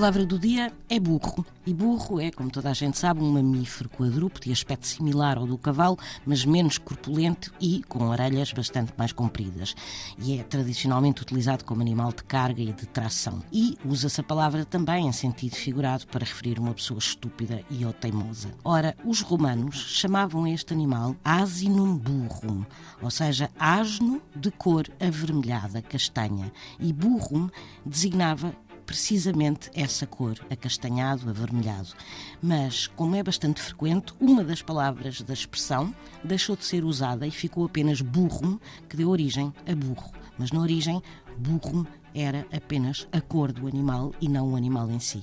palavra do dia é burro. E burro é, como toda a gente sabe, um mamífero quadrúpede de aspecto similar ao do cavalo, mas menos corpulento e com orelhas bastante mais compridas. E é tradicionalmente utilizado como animal de carga e de tração. E usa-se a palavra também em sentido figurado para referir uma pessoa estúpida e ou teimosa. Ora, os romanos chamavam este animal asinum burrum, ou seja, asno de cor avermelhada, castanha, e burrum designava precisamente essa cor, acastanhado, avermelhado. Mas, como é bastante frequente, uma das palavras da expressão deixou de ser usada e ficou apenas burrum, que deu origem a burro. Mas na origem, burrum era apenas a cor do animal e não o animal em si.